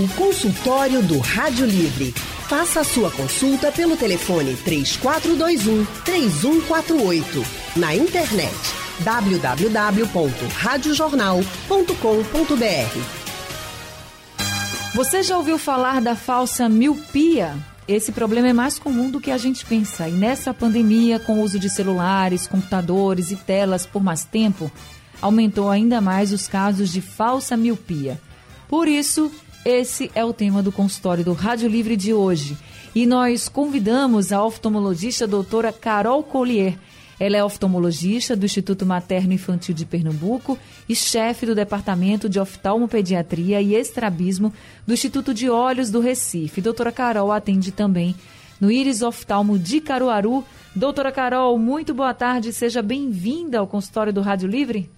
O consultório do Rádio Livre. Faça a sua consulta pelo telefone 3421 3148. Na internet www.radiojornal.com.br. Você já ouviu falar da falsa miopia? Esse problema é mais comum do que a gente pensa. E nessa pandemia, com o uso de celulares, computadores e telas por mais tempo, aumentou ainda mais os casos de falsa miopia. Por isso, esse é o tema do consultório do Rádio Livre de hoje. E nós convidamos a oftalmologista doutora Carol Collier. Ela é oftalmologista do Instituto Materno Infantil de Pernambuco e chefe do Departamento de Oftalmopediatria e Estrabismo do Instituto de Olhos do Recife. Doutora Carol atende também no Iris Oftalmo de Caruaru. Doutora Carol, muito boa tarde, seja bem-vinda ao consultório do Rádio Livre.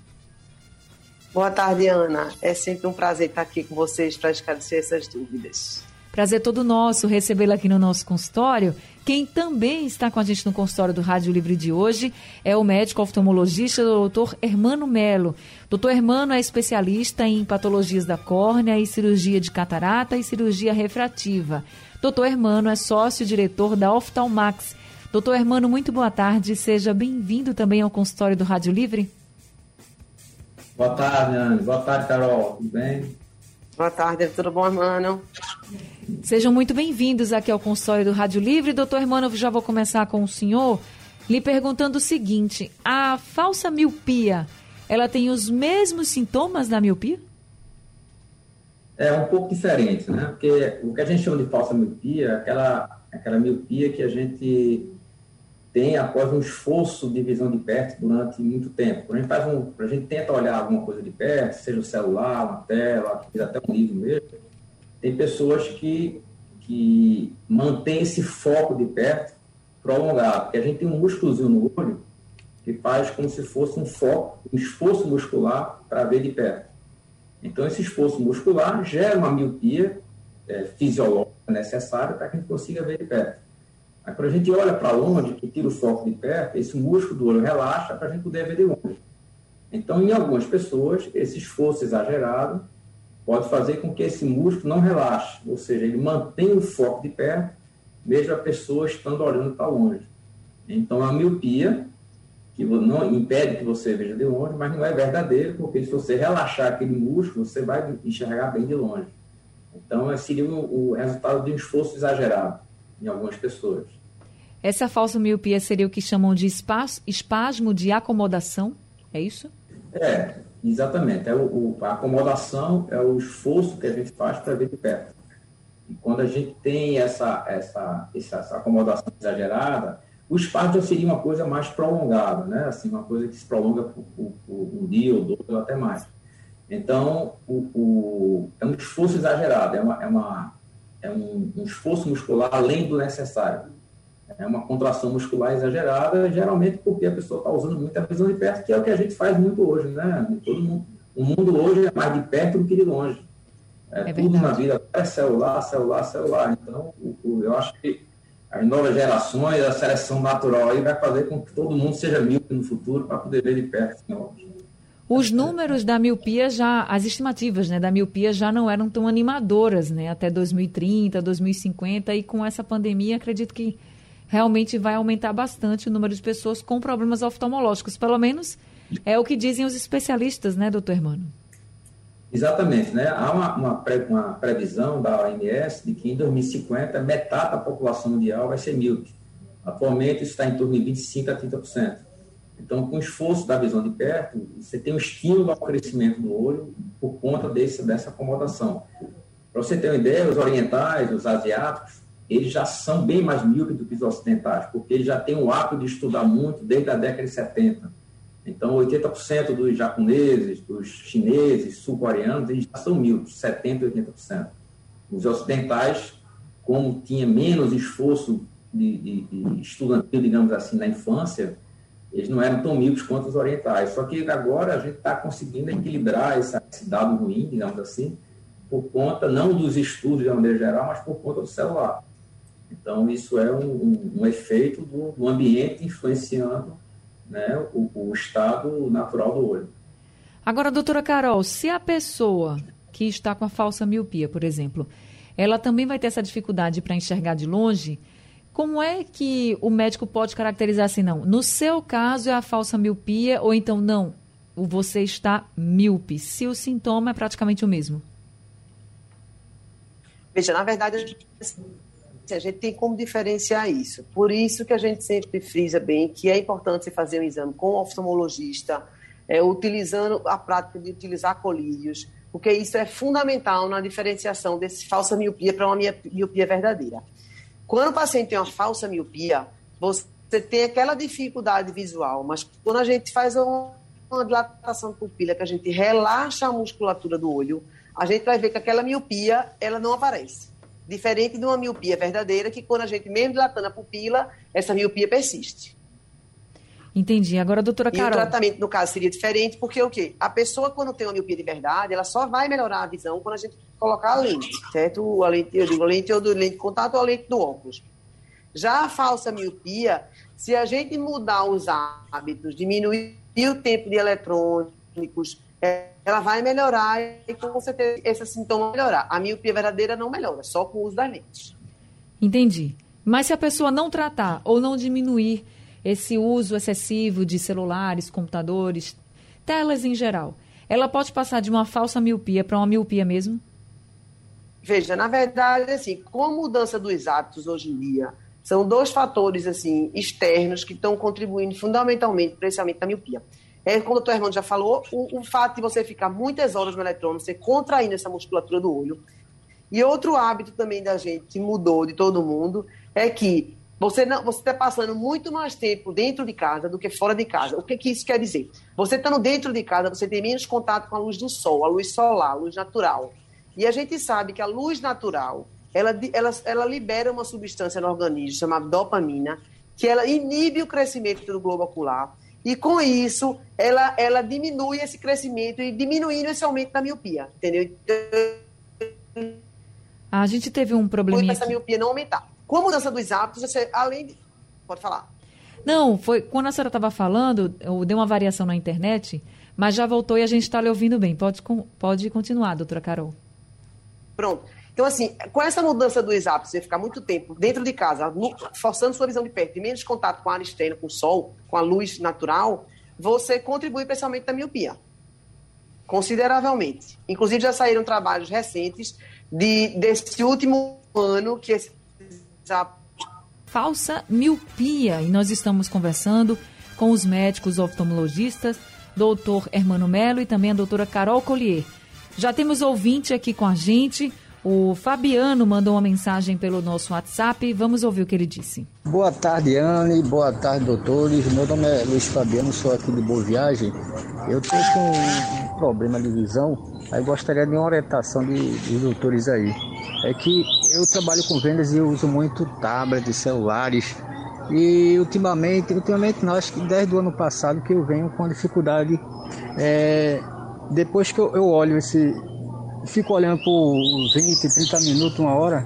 Boa tarde, Ana. É sempre um prazer estar aqui com vocês para esclarecer essas dúvidas. Prazer todo nosso recebê-la aqui no nosso consultório. Quem também está com a gente no consultório do Rádio Livre de hoje é o médico oftalmologista doutor Hermano Melo. Doutor Hermano é especialista em patologias da córnea e cirurgia de catarata e cirurgia refrativa. Doutor Hermano é sócio-diretor da Oftalmax. Doutor Hermano, muito boa tarde. Seja bem-vindo também ao consultório do Rádio Livre. Boa tarde, Anne. Boa tarde, Carol. Tudo bem? Boa tarde, tudo bom, irmão? Sejam muito bem-vindos aqui ao consultório do Rádio Livre. Doutor Hermano, já vou começar com o senhor lhe perguntando o seguinte: a falsa miopia, ela tem os mesmos sintomas da miopia? É um pouco diferente, né? Porque o que a gente chama de falsa miopia é aquela, aquela miopia que a gente tem após um esforço de visão de perto durante muito tempo. Quando a gente, faz um, a gente tenta olhar alguma coisa de perto, seja o celular, uma tela, até um livro mesmo, tem pessoas que, que mantêm esse foco de perto prolongado, porque a gente tem um músculozinho no olho que faz como se fosse um foco, um esforço muscular para ver de perto. Então, esse esforço muscular gera uma miopia é, fisiológica necessária para que a gente consiga ver de perto. Aí, quando a gente olha para longe, que tira o foco de perto, esse músculo do olho relaxa para a gente poder ver de longe. Então, em algumas pessoas, esse esforço exagerado pode fazer com que esse músculo não relaxe, ou seja, ele mantém o foco de perto, mesmo a pessoa estando olhando para longe. Então, a miopia, que não impede que você veja de longe, mas não é verdadeiro, porque se você relaxar aquele músculo, você vai enxergar bem de longe. Então, seria o resultado de um esforço exagerado em algumas pessoas. Essa falsa miopia seria o que chamam de espasmo de acomodação, é isso? É, exatamente. É o, o, a acomodação é o esforço que a gente faz para ver de perto. E quando a gente tem essa, essa, essa, acomodação exagerada, o espasmo já seria uma coisa mais prolongada, né? Assim, uma coisa que se prolonga por, por, por um dia ou dois ou até mais. Então, o, o, é um esforço exagerado, é uma, é uma é um, um esforço muscular além do necessário. É uma contração muscular exagerada, geralmente porque a pessoa está usando muita visão de perto, que é o que a gente faz muito hoje, né? Todo mundo, o mundo hoje é mais de perto do que de longe. É, é tudo na vida é celular, celular, celular. Então, o, o, eu acho que as novas gerações, a seleção natural aí vai fazer com que todo mundo seja míope no futuro para poder ver de perto. Assim, os números da miopia já, as estimativas né, da miopia já não eram tão animadoras, né? Até 2030, 2050, e com essa pandemia, acredito que realmente vai aumentar bastante o número de pessoas com problemas oftalmológicos. Pelo menos é o que dizem os especialistas, né, doutor Hermano? Exatamente, né? Há uma, uma, uma previsão da OMS de que em 2050 metade da população mundial vai ser míope. Atualmente está em torno de 25% a 30%. Então, com o esforço da visão de perto, você tem um estímulo ao crescimento do olho por conta desse, dessa acomodação. Para você ter uma ideia, os orientais, os asiáticos, eles já são bem mais míopes do que os ocidentais, porque eles já têm o hábito de estudar muito desde a década de 70. Então, 80% dos japoneses, dos chineses, sul-coreanos, eles já são míopes, 70% 80%. Os ocidentais, como tinha menos esforço de, de, de estudantil, digamos assim, na infância, eles não eram tão míopes quanto os orientais. Só que agora a gente está conseguindo equilibrar esse, esse, dado ruim, digamos assim, por conta não dos estudos de uma maneira geral, mas por conta do celular. Então, isso é um, um, um efeito do, do, ambiente influenciando né, o, o estado natural do olho. Agora, doutora Carol, se a pessoa que está com a falsa miopia, por exemplo, ela também vai ter essa dificuldade para enxergar de longe. Como é que o médico pode caracterizar assim, não? No seu caso é a falsa miopia ou então não, você está míope, se o sintoma é praticamente o mesmo? Veja, na verdade, a gente tem como diferenciar isso. Por isso que a gente sempre frisa bem que é importante você fazer um exame com o oftalmologista, é, utilizando a prática de utilizar colírios, porque isso é fundamental na diferenciação desse falsa miopia para uma miopia verdadeira. Quando o paciente tem uma falsa miopia, você tem aquela dificuldade visual, mas quando a gente faz uma dilatação de pupila, que a gente relaxa a musculatura do olho, a gente vai ver que aquela miopia, ela não aparece. Diferente de uma miopia verdadeira, que quando a gente mesmo dilatando a pupila, essa miopia persiste. Entendi. Agora, doutora Carol... E o tratamento, no caso, seria diferente, porque o quê? A pessoa, quando tem uma miopia de verdade, ela só vai melhorar a visão quando a gente colocar a lente, certo? A lente, eu digo, a lente ou do lente de contato ou a lente do óculos. Já a falsa miopia, se a gente mudar os hábitos, diminuir o tempo de eletrônicos, é, ela vai melhorar e com certeza esse sintoma vai melhorar. A miopia verdadeira não melhora, só com o uso das lentes. Entendi. Mas se a pessoa não tratar ou não diminuir esse uso excessivo de celulares, computadores, telas em geral, ela pode passar de uma falsa miopia para uma miopia mesmo? Veja, na verdade, assim, com a mudança dos hábitos hoje em dia, são dois fatores assim externos que estão contribuindo fundamentalmente para esse aumento da miopia. É, como o doutor Hermano já falou, o, o, fato de você ficar muitas horas no eletrônico, você contraindo essa musculatura do olho. E outro hábito também da gente que mudou de todo mundo é que você não, você está passando muito mais tempo dentro de casa do que fora de casa. O que, que isso quer dizer? Você estando dentro de casa, você tem menos contato com a luz do sol, a luz solar, a luz natural. E a gente sabe que a luz natural, ela, ela, ela libera uma substância no organismo chamada dopamina, que ela inibe o crescimento do globo ocular. E com isso, ela, ela diminui esse crescimento e diminuindo esse aumento da miopia, entendeu? A gente teve um probleminha. Essa miopia não aumentar. Com a mudança dos hábitos, você, além de... Pode falar. Não, foi quando a senhora estava falando, deu uma variação na internet, mas já voltou e a gente está lhe ouvindo bem. Pode, pode continuar, doutora Carol. Pronto. Então, assim, com essa mudança dos hábitos, você ficar muito tempo dentro de casa, forçando sua visão de perto, e menos contato com a área externa, com o sol, com a luz natural, você contribui para esse aumento da miopia. Consideravelmente. Inclusive, já saíram trabalhos recentes de, desse último ano que esse Falsa miopia. E nós estamos conversando com os médicos oftalmologistas, doutor Hermano Melo e também a doutora Carol Collier. Já temos ouvinte aqui com a gente. O Fabiano mandou uma mensagem pelo nosso WhatsApp. Vamos ouvir o que ele disse. Boa tarde, Anne. Boa tarde, doutores. Meu nome é Luiz Fabiano, sou aqui de Boa Viagem. Eu tenho um, problema de visão, aí gostaria de uma orientação de, de doutores aí. É que eu trabalho com vendas e eu uso muito tablets, celulares. E ultimamente, ultimamente não, acho que desde o ano passado que eu venho com dificuldade. É, depois que eu, eu olho esse, fico olhando por 20, 30 minutos, uma hora.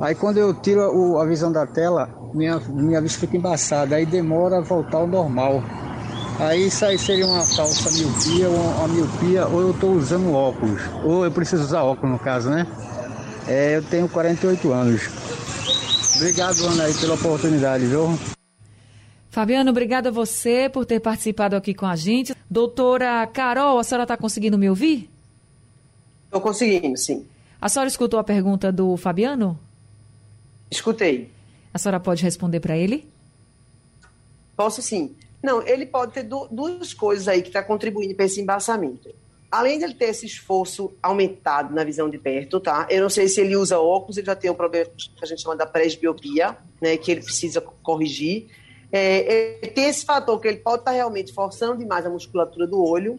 Aí quando eu tiro a, a visão da tela, minha, minha vista fica embaçada, aí demora a voltar ao normal. Aí isso aí seria uma falsa miopia, ou uma miopia, ou eu estou usando óculos, ou eu preciso usar óculos no caso, né? É, eu tenho 48 anos. Obrigado, Ana, aí, pela oportunidade, viu? Fabiano, obrigada a você por ter participado aqui com a gente. Doutora Carol, a senhora está conseguindo me ouvir? Estou conseguindo, sim. A senhora escutou a pergunta do Fabiano? Escutei. A senhora pode responder para ele? Posso sim. Não, ele pode ter duas coisas aí que está contribuindo para esse embaçamento. Além de ele ter esse esforço aumentado na visão de perto, tá? Eu não sei se ele usa óculos, ele já tem um problema que a gente chama da presbiopia, né? Que ele precisa corrigir. É, tem esse fator que ele pode estar tá realmente forçando demais a musculatura do olho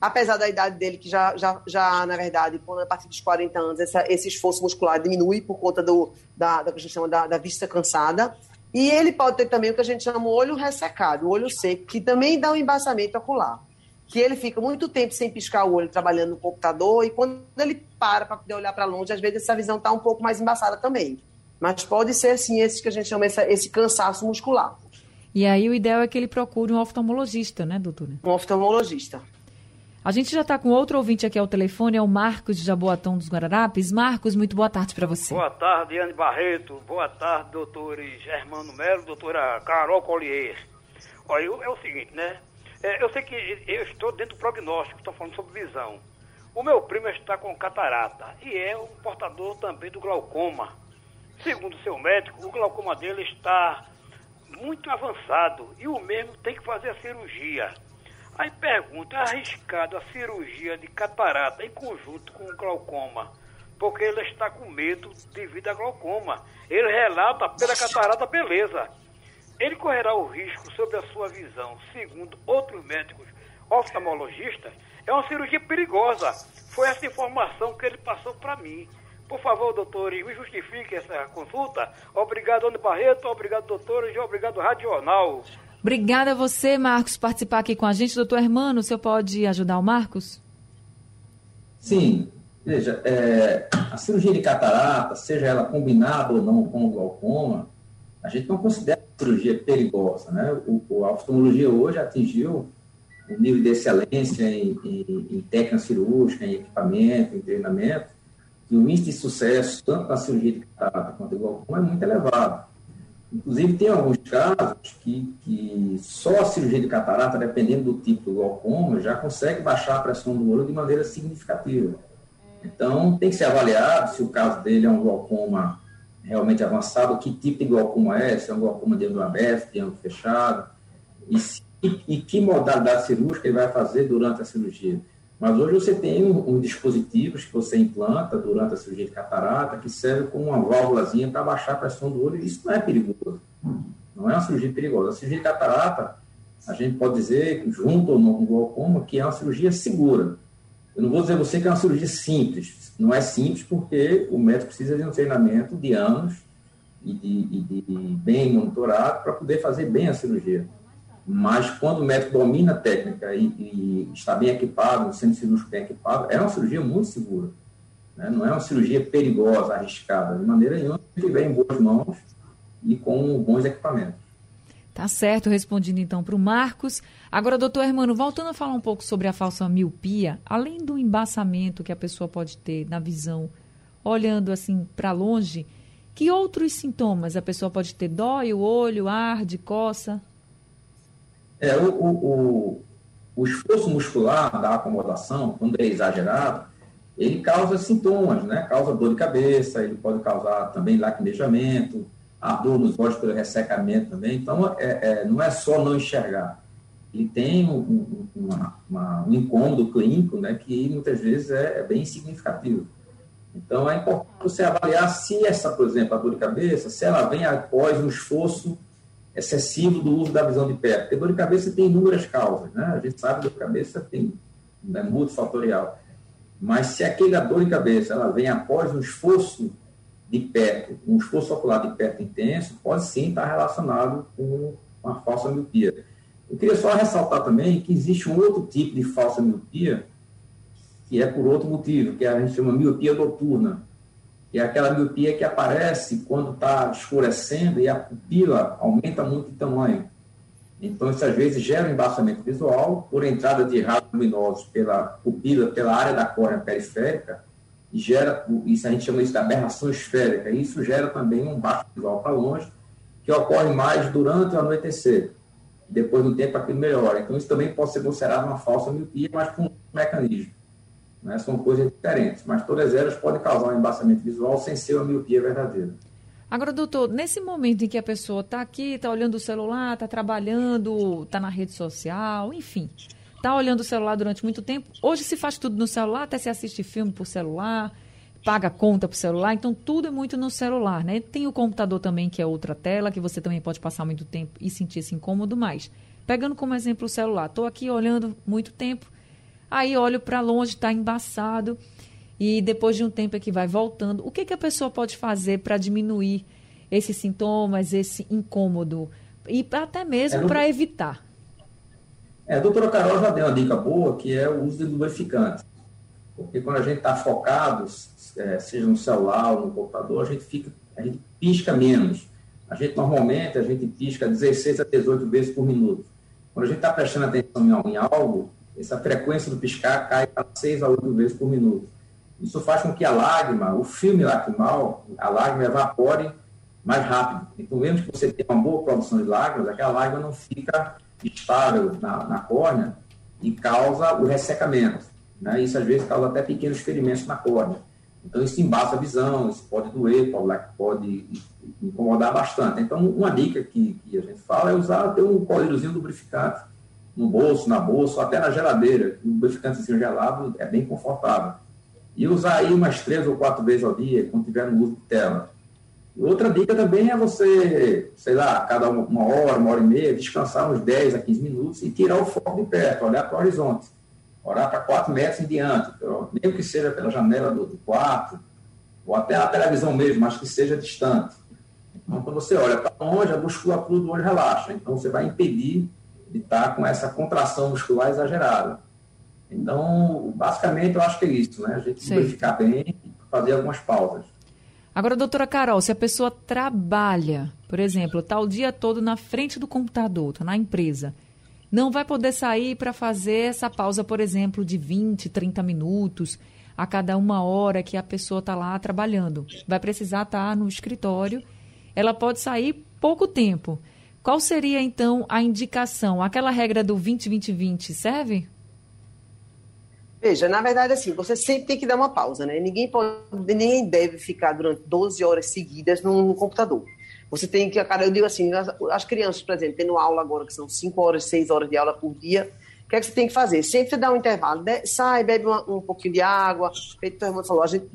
apesar da idade dele, que já, já, já na verdade, quando a partir dos 40 anos, essa, esse esforço muscular diminui por conta do, da, da, que a gente chama da, da vista cansada. E ele pode ter também o que a gente chama o olho ressecado, olho seco, que também dá um embaçamento ocular. Que ele fica muito tempo sem piscar o olho trabalhando no computador, e quando ele para para poder olhar para longe, às vezes essa visão está um pouco mais embaçada também. Mas pode ser, sim, esse que a gente chama essa, esse cansaço muscular. E aí o ideal é que ele procure um oftalmologista, né, doutora? Um oftalmologista. A gente já está com outro ouvinte aqui ao telefone, é o Marcos de Jaboatão dos Guararapes. Marcos, muito boa tarde para você. Boa tarde, Anne Barreto. Boa tarde, doutores Germano Melo, doutora Carol Collier. Olha, é o seguinte, né? É, eu sei que eu estou dentro do prognóstico, estou falando sobre visão. O meu primo está com catarata e é um portador também do glaucoma. Segundo seu médico, o glaucoma dele está muito avançado e o mesmo tem que fazer a cirurgia. Aí pergunta, é arriscado a cirurgia de catarata em conjunto com o glaucoma? Porque ele está com medo devido a glaucoma. Ele relata pela catarata, beleza. Ele correrá o risco sobre a sua visão, segundo outros médicos oftalmologistas, é uma cirurgia perigosa. Foi essa informação que ele passou para mim. Por favor, doutor, me justifique essa consulta. Obrigado, Ana Barreto. Obrigado, doutores. E obrigado, Rádio Jornal. Obrigada a você, Marcos, por participar aqui com a gente. Doutor Hermano, o senhor pode ajudar o Marcos? Sim. Veja, é, a cirurgia de catarata, seja ela combinada ou não com o glaucoma, a gente não considera cirurgia perigosa. Né? O, a oftalmologia hoje atingiu um nível de excelência em, em, em técnica cirúrgica, em equipamento, em treinamento, que o índice de sucesso, tanto na cirurgia de catarata quanto do glaucoma, é muito elevado. Inclusive, tem alguns casos que, que só a cirurgia de catarata, dependendo do tipo do glaucoma, já consegue baixar a pressão do olho de maneira significativa. Então, tem que ser avaliado se o caso dele é um glaucoma realmente avançado, que tipo de glaucoma é, se é um glaucoma de ângulo aberto, de ângulo fechado, e, se, e, que modalidade cirúrgica ele vai fazer durante a cirurgia. Mas hoje você tem um, um dispositivos que você implanta durante a cirurgia de catarata que serve como uma válvulazinha para baixar a pressão do olho, e isso não é perigoso. Não é uma cirurgia perigosa. A cirurgia de catarata, a gente pode dizer, junto ou não com glaucoma, que é uma cirurgia segura. Eu não vou dizer a você que é uma cirurgia simples. Não é simples porque o médico precisa de um treinamento de anos e de, e de bem monitorado para poder fazer bem a cirurgia. Mas quando o médico domina a técnica e, e está bem equipado, o centro cirúrgico bem equipado, é uma cirurgia muito segura. Né? Não é uma cirurgia perigosa, arriscada. De maneira nenhuma, se estiver em boas mãos e com bons equipamentos. Tá certo, respondido então para o Marcos. Agora, doutor Hermano, voltando a falar um pouco sobre a falsa miopia, além do embaçamento que a pessoa pode ter na visão, olhando assim para longe, que outros sintomas a pessoa pode ter? Dói o olho, arde, coça? É, o, o, o, o esforço muscular da acomodação, quando é exagerado, ele causa sintomas, né? Causa dor de cabeça, ele pode causar também lacrimejamento, a dor nos olhos pelo ressecamento também. Então, é, é, não é só não enxergar. Ele tem um, um, uma, uma, um incômodo clínico, né, que muitas vezes é, é, bem significativo. Então, é importante você avaliar se essa, por exemplo, a dor de cabeça, se ela vem após um esforço excessivo do uso da visão de perto. Porque dor de cabeça tem inúmeras causas, né? A gente sabe que dor de cabeça tem, é multifatorial. Mas se aquela dor de cabeça ela vem após um esforço de perto, um esforço ocular de perto intenso, pode sim estar relacionado com uma falsa miopia. Eu queria só ressaltar também que existe um outro tipo de falsa miopia, que é por outro motivo, que a gente chama miopia noturna, que é aquela miopia que aparece quando está escurecendo e a pupila aumenta muito de tamanho. Então, isso às vezes gera um embaçamento visual por entrada de raios luminosos pela pupila, pela área da córnea periférica, gera, isso a gente chama isso de aberração esférica, isso gera também um baixo visual para longe, que ocorre mais durante o anoitecer. Depois do tempo aquilo melhora. Então isso também pode ser considerado uma falsa miopia, mas com um mecanismo. Né? São coisas diferentes, mas todas elas podem causar um embaçamento visual sem ser uma miopia verdadeira. Agora, doutor, nesse momento em que a pessoa está aqui, está olhando o celular, está trabalhando, está na rede social, enfim, está olhando o celular durante muito tempo. Hoje se faz tudo no celular, até se assiste filme por celular, paga conta por celular, então tudo é muito no celular, né? Tem o computador também, que é outra tela, que você também pode passar muito tempo e sentir esse incômodo mais. Pegando como exemplo o celular, estou aqui olhando muito tempo, aí olho para longe, está embaçado, e depois de um tempo é que vai voltando. O que, que a pessoa pode fazer para diminuir esses sintomas, esse incômodo? E até mesmo é, para evitar? É, a doutora Carol já deu uma dica boa, que é o uso de lubrificante. Porque quando a gente está focado, é, seja no celular ou no computador, a gente fica, a gente pisca menos. A gente normalmente a gente pisca 16 a 18 vezes por minuto. Quando a gente está prestando atenção em algo, essa frequência do piscar cai para 6 a 8 vezes por minuto. Isso faz com que a lágrima, o filme lacrimal, a lágrima evapore mais rápido. Então, mesmo que você tenha uma boa produção de lágrimas, aquela lágrima não fica estável na, na córnea e causa o ressecamento. Né? Isso, às vezes, causa até pequenos ferimentos na córnea. Então, isso embaça a visão, isso pode doer, pode, incomodar bastante. Então, uma dica que, que, a gente fala é usar ter um colíriozinho lubrificante no bolso, na bolsa, até na geladeira. Lubrificante assim, gelado é bem confortável. E usar aí umas três ou quatro vezes ao dia, quando tiver no uso de tela. Outra dica também é você, sei lá, cada uma hora, uma hora e meia, descansar uns 10 a 15 minutos e tirar o foco de perto, olhar para o horizonte. Olhar para 4 metros em diante, mesmo que seja pela janela do, do quarto, ou até a televisão mesmo, mas que seja distante. Então, quando você olha para longe, a musculatura do olho relaxa. Então, você vai impedir de estar com essa contração muscular exagerada. Então, basicamente, eu acho que é isso, né? A gente ficar bem e fazer algumas pausas. Agora, doutora Carol, se a pessoa trabalha, por exemplo, está o dia todo na frente do computador, está na empresa, não vai poder sair para fazer essa pausa, por exemplo, de 20, 30 minutos a cada uma hora que a pessoa está lá trabalhando. Vai precisar estar tá no escritório. Ela pode sair pouco tempo. Qual seria, então, a indicação? Aquela regra do 20-20-20 serve? Veja, na verdade, assim, você sempre tem que dar uma pausa, né? Ninguém pode, ninguém deve ficar durante 12 horas seguidas no, computador. Você tem que, cara, eu digo assim, as, as, crianças, por exemplo, tendo aula agora, que são 5 horas, 6 horas de aula por dia, o que é que você tem que fazer? Sempre dá um intervalo, de, sai, bebe uma, um pouquinho de água, feito o irmão falou, a gente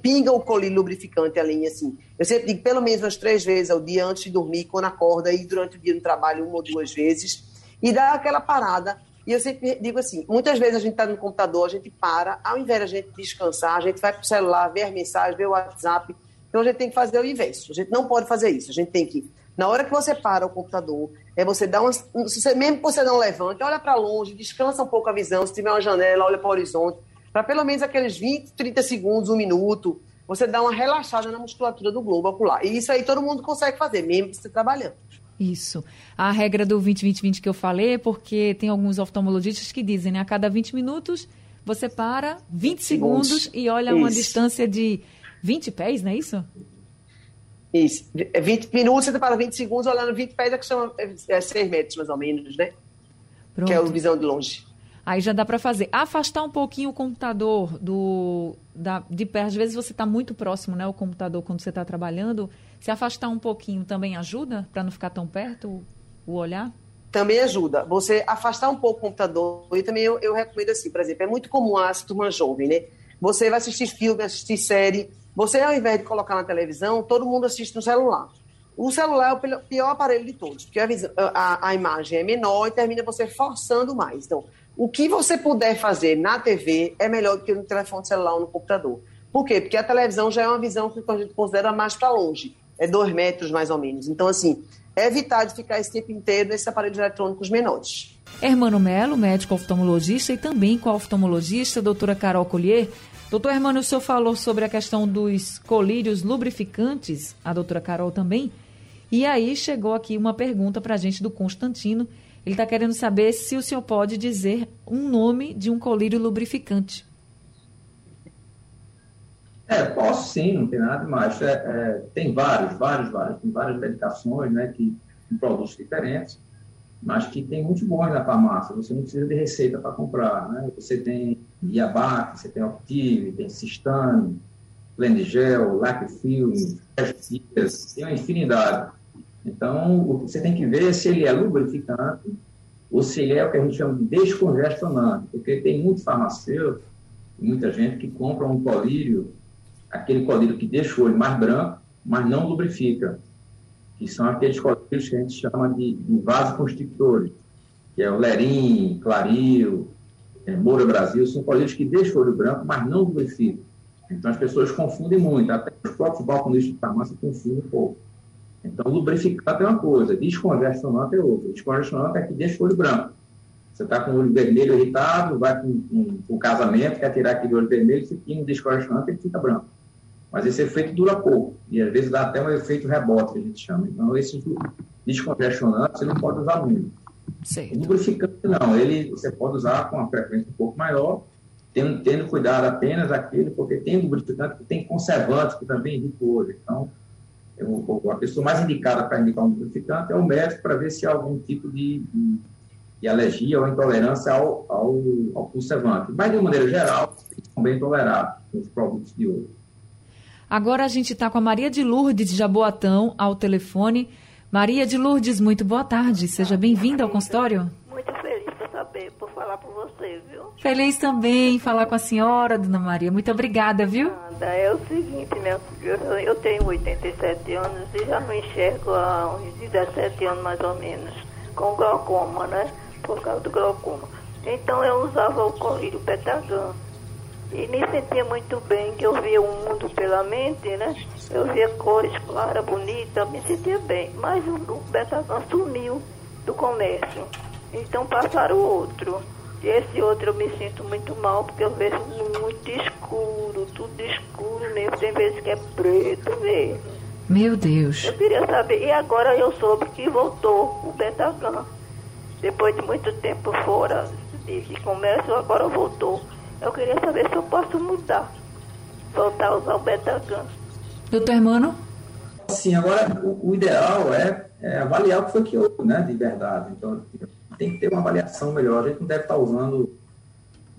pinga o colírio lubrificante ali, assim. Eu sempre digo pelo menos umas três vezes ao dia antes de dormir, quando acorda, e durante o dia no trabalho uma ou duas vezes, e dá aquela parada e eu sempre digo assim: muitas vezes a gente está no computador, a gente para, ao invés de a gente descansar, a gente vai para o celular, ver as mensagens, ver o WhatsApp. Então a gente tem que fazer o inverso. A gente não pode fazer isso. A gente tem que, na hora que você para o computador, é você dar uma. Você, mesmo que você não levante, olha para longe, descansa um pouco a visão. Se tiver uma janela, olha para o horizonte. Para pelo menos aqueles 20, 30 segundos, um minuto, você dá uma relaxada na musculatura do globo ocular. E isso aí todo mundo consegue fazer, mesmo você trabalhando. Isso. A regra do 20-20-20 que eu falei é porque tem alguns oftalmologistas que dizem, né? A cada 20 minutos você para 20 segundos, segundos e olha isso. uma distância de 20 pés, não é isso? Isso. 20 é minutos, você para 20 segundos, olhando 20 pés, é que são é 6 metros mais ou menos, né? Pronto. Que é a visão de longe. Aí já dá para fazer. Afastar um pouquinho o computador do, da, de perto. Às vezes você está muito próximo, né? O computador quando você está trabalhando. Se afastar um pouquinho também ajuda para não ficar tão perto o, olhar? Também ajuda. Você afastar um pouco o computador. E também eu, eu recomendo assim, por exemplo, é muito comum a turma jovem, né? Você vai assistir filme, assistir série. Você, ao invés de colocar na televisão, todo mundo assiste no celular. O celular é o pior aparelho de todos, porque a, a, a imagem é menor e termina você forçando mais. Então, o que você puder fazer na TV é melhor do que no telefone celular ou no computador. Por quê? Porque a televisão já é uma visão que a gente considera mais para longe. É dois metros, mais ou menos. Então, assim, é evitar de ficar esse tempo inteiro nesses aparelhos eletrônicos menores. Hermano Melo, médico oftalmologista, e também com a oftalmologista, doutora Carol Collier. Doutor Hermano, o senhor falou sobre a questão dos colírios lubrificantes, a doutora Carol também. E aí chegou aqui uma pergunta para a gente do Constantino, ele está querendo saber se o senhor pode dizer um nome de um colírio lubrificante. É, posso sim, não tem nada demais. É, é, tem vários, vários, vários. Tem várias medicações, né, que com produtos diferentes, mas que tem muito bons na farmácia. Você não precisa de receita para comprar, né? Você tem Iabac, você tem Optive, tem Sistane, Plenigel, Lacfilm, tem uma infinidade. Então, você tem que ver se ele é lubrificante ou se ele é o que a gente chama de descongestionante, porque tem muito farmacêutico, muita gente que compra um colírio, aquele colírio que deixa o olho mais branco, mas não lubrifica, que são aqueles colírios que a gente chama de, de vasoconstrictores, que é o Lerim, Claril, é, Moura Brasil, são colírios que deixam o olho branco, mas não lubrificam. Então as pessoas confundem muito, até os próprios balconistas de farmácia confundem um pouco. Então, lubrificante é uma coisa, descongestionante é outra. Descongestionante é que deixa o olho branco. Você está com o olho vermelho irritado, vai para o casamento, quer tirar aquele olho vermelho, você tira um descongestionante ele fica branco. Mas esse efeito dura pouco. E às vezes dá até um efeito rebote, que a gente chama. Então, esses descongestionantes você não pode usar muito. Certo. O lubrificante não, ele você pode usar com uma frequência um pouco maior, tendo, tendo cuidado apenas aquele, porque tem lubrificante que tem conservantes que também indicam olho. Então, eu, a pessoa mais indicada para indicar um lubrificante é o médico para ver se há algum tipo de, de, de alergia ou intolerância ao, ao, ao, conservante. Mas, de uma maneira geral, são bem tolerados os produtos de olho. Agora a gente está com a Maria de Lourdes de Jaboatão ao telefone. Maria de Lourdes, muito boa tarde. Seja bem-vinda ao consultório. Muito feliz por saber, por falar com você, viu? Feliz também em falar com a senhora, dona Maria. Muito obrigada, viu? É o seguinte, minha filha, eu tenho 87 anos e já não enxergo há uns 17 anos mais ou menos, com glaucoma, né? Por causa do glaucoma. Então eu usava o colírio Petagan. E me sentia muito bem, que eu via o mundo pela mente, né? Eu via cores claras, bonitas, me sentia bem. Mas o, o sumiu do comércio. Então passaram outro. E esse outro eu me sinto muito mal, porque eu vejo muito escuro, tudo escuro mesmo. Tem vezes que é preto mesmo. Meu Deus. Eu queria saber, e agora eu soube que voltou o Betagan. Depois de muito tempo fora de, de comércio, agora voltou. Eu queria saber se eu posso mudar, voltar a usar o Betagan. Doutor Hermano? Sim, agora o, o ideal é, é, avaliar o que foi que houve, né, de verdade. Então, tem que ter uma avaliação melhor. A gente não deve estar usando,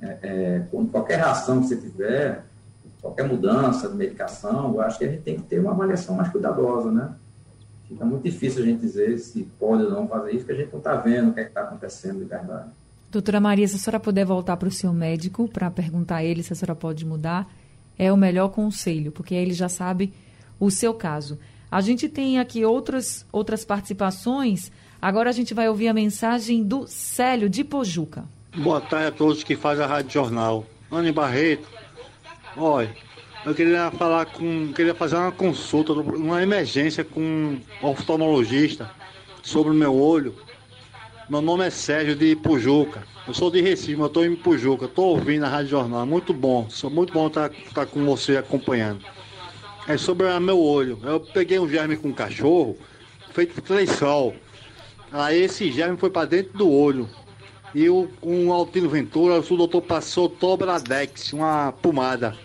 é, é, qualquer reação que você tiver, qualquer mudança de medicação, eu acho que a gente tem que ter uma avaliação mais cuidadosa, né? Fica muito difícil a gente dizer se pode ou não fazer isso, porque a gente não está vendo o que é está acontecendo de verdade. Doutora Maria, se a senhora puder voltar para o seu médico para perguntar a ele se a senhora pode mudar, é o melhor conselho, porque ele já sabe o seu caso. A gente tem aqui outras, outras participações. Agora a gente vai ouvir a mensagem do Célio de Pojuca. Boa tarde a todos que fazem a Rádio Jornal. Anne Barreto, olha, eu queria falar com. queria fazer uma consulta, uma emergência com um oftalmologista sobre o meu olho. Meu nome é Sérgio de Pujuca. Eu sou de Recife, eu estou em Pujuca. Estou ouvindo a Rádio Jornal. É muito bom. Sou muito bom estar tá, tá com você acompanhando. É sobre meu olho. Eu peguei um germe com um cachorro, feito três sol. Aí esse germe foi para dentro do olho. E o, o Altino Ventura, o doutor passou Tobradex, uma pomada.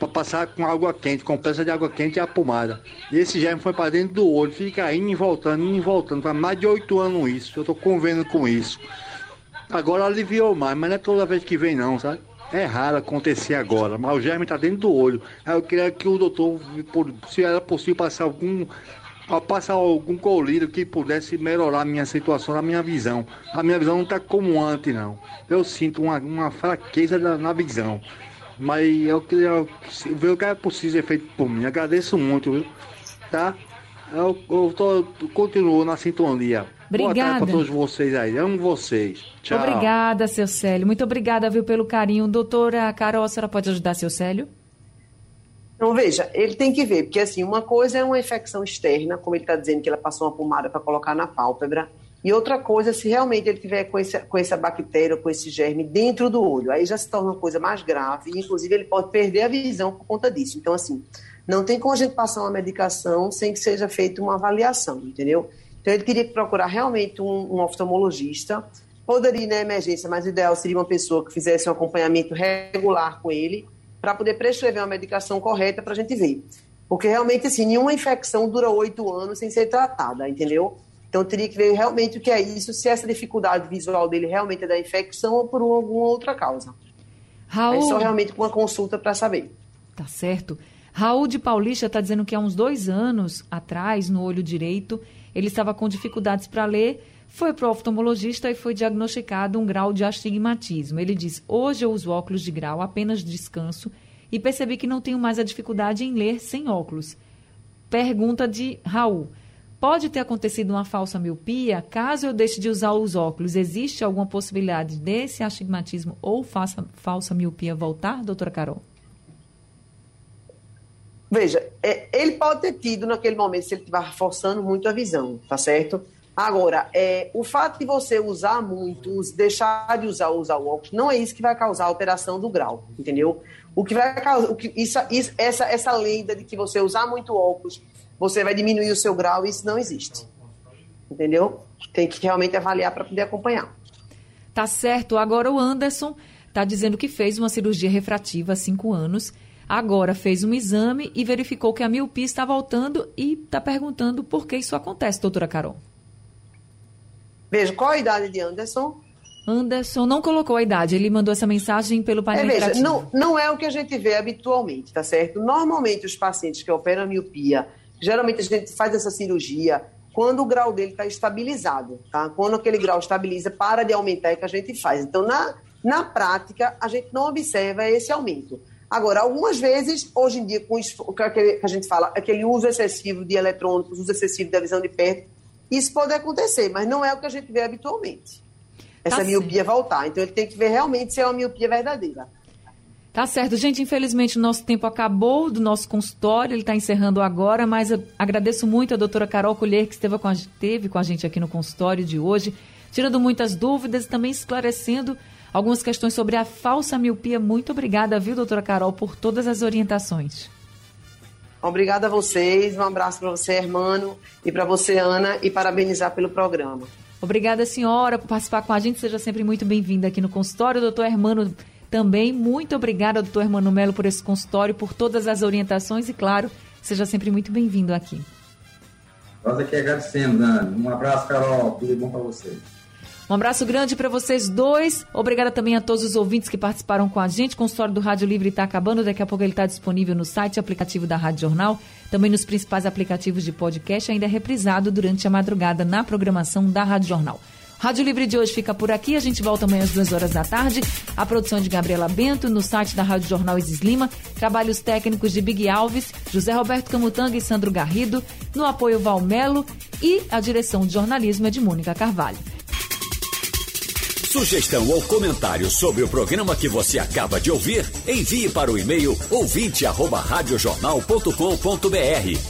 Para passar com água quente, com peça de água quente e a pomada. E esse germe foi para dentro do olho, fica indo e voltando, indo e voltando. Faz mais de oito anos isso. Eu estou convendo com isso. Agora aliviou mais, mas não é toda vez que vem não, sabe? É raro acontecer agora, mas o germe está dentro do olho. Aí eu queria que o doutor, se era possível, passar algum passar algum colírio que pudesse melhorar a minha situação, a minha visão. A minha visão não está como antes, não. Eu sinto uma, uma fraqueza na visão. Mas eu queria ver o que é possível ser feito por mim. Agradeço muito, viu? Tá? Eu, eu tô, continuo na sintonia. Obrigada. para todos vocês aí. Amo vocês. Tchau. Obrigada, seu Célio. Muito obrigada, viu, pelo carinho. Doutora Carol, a senhora pode ajudar seu Célio? Então, veja, ele tem que ver, porque assim, uma coisa é uma infecção externa, como ele está dizendo que ela passou uma pomada para colocar na pálpebra, e outra coisa, se realmente ele tiver com, esse, com essa bactéria, com esse germe dentro do olho, aí já se torna uma coisa mais grave, e inclusive ele pode perder a visão por conta disso. Então, assim, não tem como a gente passar uma medicação sem que seja feita uma avaliação, entendeu? Então, ele teria que procurar realmente um, um oftalmologista, poderia ir na emergência, mas o ideal seria uma pessoa que fizesse um acompanhamento regular com ele, para poder prescrever uma medicação correta para a gente ver. Porque realmente, assim, nenhuma infecção dura oito anos sem ser tratada, entendeu? Então, teria que ver realmente o que é isso, se essa dificuldade visual dele realmente é da infecção ou por alguma outra causa. Raul... É só realmente com uma consulta para saber. Tá certo. Raul de Paulista está dizendo que há uns dois anos atrás, no olho direito, ele estava com dificuldades para ler foi para o oftalmologista e foi diagnosticado um grau de astigmatismo. Ele diz: Hoje eu uso óculos de grau, apenas descanso e percebi que não tenho mais a dificuldade em ler sem óculos. Pergunta de Raul: Pode ter acontecido uma falsa miopia? Caso eu deixe de usar os óculos, existe alguma possibilidade desse astigmatismo ou falsa, falsa miopia voltar, doutora Carol? Veja, é, ele pode ter tido naquele momento, se ele estiver forçando muito a visão, tá certo? Agora, é, o fato de você usar muito, deixar de usar, usar o óculos, não é isso que vai causar a alteração do grau, entendeu? O que vai causar, o que, isso, isso, essa, essa lenda de que você usar muito óculos, você vai diminuir o seu grau, isso não existe. Entendeu? tem que realmente avaliar para poder acompanhar. Tá certo. Agora o Anderson está dizendo que fez uma cirurgia refrativa há cinco anos. Agora fez um exame e verificou que a miopia está voltando e está perguntando por que isso acontece, doutora Carol. Veja, qual a idade de Anderson? Anderson não colocou a idade, ele mandou essa mensagem pelo painel é, veja, não, não é o que a gente vê habitualmente, tá certo? Normalmente os pacientes que operam a miopia, geralmente a gente faz essa cirurgia quando o grau dele está estabilizado, tá? Quando aquele grau estabiliza, para de aumentar é que a gente faz. Então, na, na prática, a gente não observa esse aumento. Agora, algumas vezes, hoje em dia, com o que a gente fala, aquele uso excessivo de eletrônicos, uso excessivo da visão de perto, isso pode acontecer, mas não é o que a gente vê habitualmente. Essa tá miopia voltar. Então, ele tem que ver realmente se é uma miopia verdadeira. Tá certo, gente. Infelizmente, o nosso tempo acabou do nosso consultório. Ele está encerrando agora, mas agradeço muito a doutora Carol Colher, que esteve com, a, esteve com a gente aqui no consultório de hoje, tirando muitas dúvidas e também esclarecendo algumas questões sobre a falsa miopia. Muito obrigada, viu, doutora Carol, por todas as orientações. Obrigada a vocês, um abraço para você, irmão, e para você, Ana, e parabenizar pelo programa. Obrigada, senhora, por participar com a gente. Seja sempre muito bem-vinda aqui no consultório. Doutor Hermano também, muito obrigada, doutor Hermano Melo, por esse consultório, por todas as orientações e, claro, seja sempre muito bem-vindo aqui. Nós aqui agradecemos, Dani. Um abraço, Carol. Tudo bom para você. Um abraço grande para vocês dois. Obrigada também a todos os ouvintes que participaram com a gente. O consultório do Rádio Livre está acabando. Daqui a pouco ele está disponível no site e aplicativo da Rádio Jornal. Também nos principais aplicativos de podcast. Ainda é reprisado durante a madrugada na programação da Rádio Jornal. Rádio Livre de hoje fica por aqui. A gente volta amanhã às duas horas da tarde. A produção de Gabriela Bento, no site da Rádio Jornal Isis Lima. Trabalhos técnicos de Big Alves, José Roberto Camutanga e Sandro Garrido. No apoio Valmelo e a direção de jornalismo é de Mônica Carvalho. Sugestão ou comentário sobre o programa que você acaba de ouvir, envie para o e-mail ouvinte@radiojornal.com.br